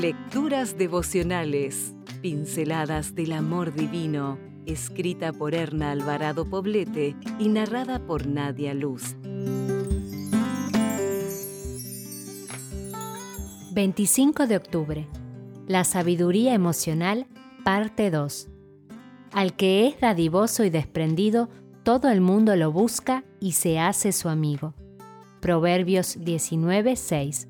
Lecturas devocionales, pinceladas del amor divino, escrita por Erna Alvarado Poblete y narrada por Nadia Luz. 25 de octubre. La sabiduría emocional, parte 2. Al que es dadivoso y desprendido, todo el mundo lo busca y se hace su amigo. Proverbios 19, 6.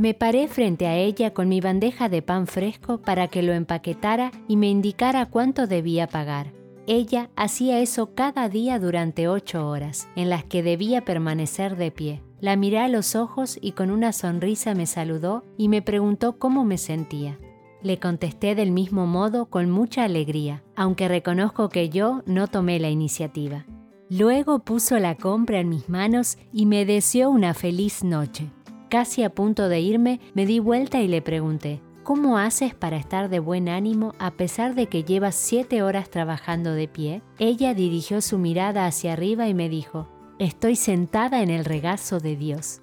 Me paré frente a ella con mi bandeja de pan fresco para que lo empaquetara y me indicara cuánto debía pagar. Ella hacía eso cada día durante ocho horas, en las que debía permanecer de pie. La miré a los ojos y con una sonrisa me saludó y me preguntó cómo me sentía. Le contesté del mismo modo con mucha alegría, aunque reconozco que yo no tomé la iniciativa. Luego puso la compra en mis manos y me deseó una feliz noche. Casi a punto de irme, me di vuelta y le pregunté, ¿cómo haces para estar de buen ánimo a pesar de que llevas siete horas trabajando de pie? Ella dirigió su mirada hacia arriba y me dijo, estoy sentada en el regazo de Dios.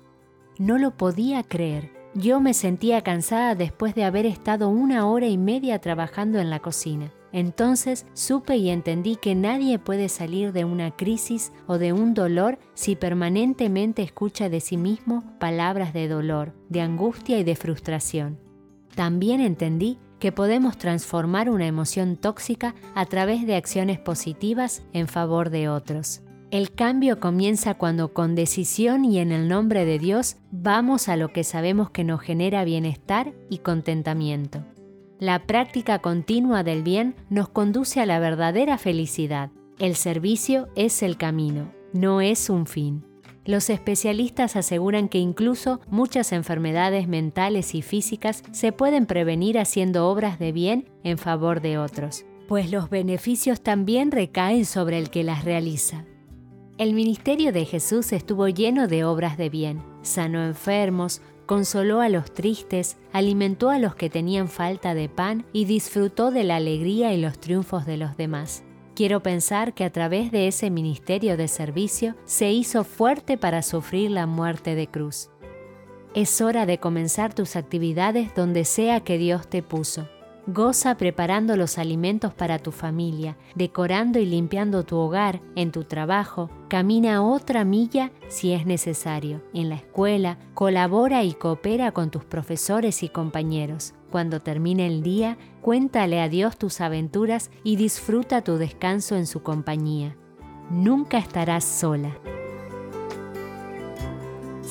No lo podía creer. Yo me sentía cansada después de haber estado una hora y media trabajando en la cocina. Entonces supe y entendí que nadie puede salir de una crisis o de un dolor si permanentemente escucha de sí mismo palabras de dolor, de angustia y de frustración. También entendí que podemos transformar una emoción tóxica a través de acciones positivas en favor de otros. El cambio comienza cuando con decisión y en el nombre de Dios vamos a lo que sabemos que nos genera bienestar y contentamiento. La práctica continua del bien nos conduce a la verdadera felicidad. El servicio es el camino, no es un fin. Los especialistas aseguran que incluso muchas enfermedades mentales y físicas se pueden prevenir haciendo obras de bien en favor de otros, pues los beneficios también recaen sobre el que las realiza. El ministerio de Jesús estuvo lleno de obras de bien, sanó enfermos, consoló a los tristes, alimentó a los que tenían falta de pan y disfrutó de la alegría y los triunfos de los demás. Quiero pensar que a través de ese ministerio de servicio se hizo fuerte para sufrir la muerte de cruz. Es hora de comenzar tus actividades donde sea que Dios te puso. Goza preparando los alimentos para tu familia, decorando y limpiando tu hogar, en tu trabajo. Camina otra milla si es necesario. En la escuela, colabora y coopera con tus profesores y compañeros. Cuando termine el día, cuéntale a Dios tus aventuras y disfruta tu descanso en su compañía. Nunca estarás sola.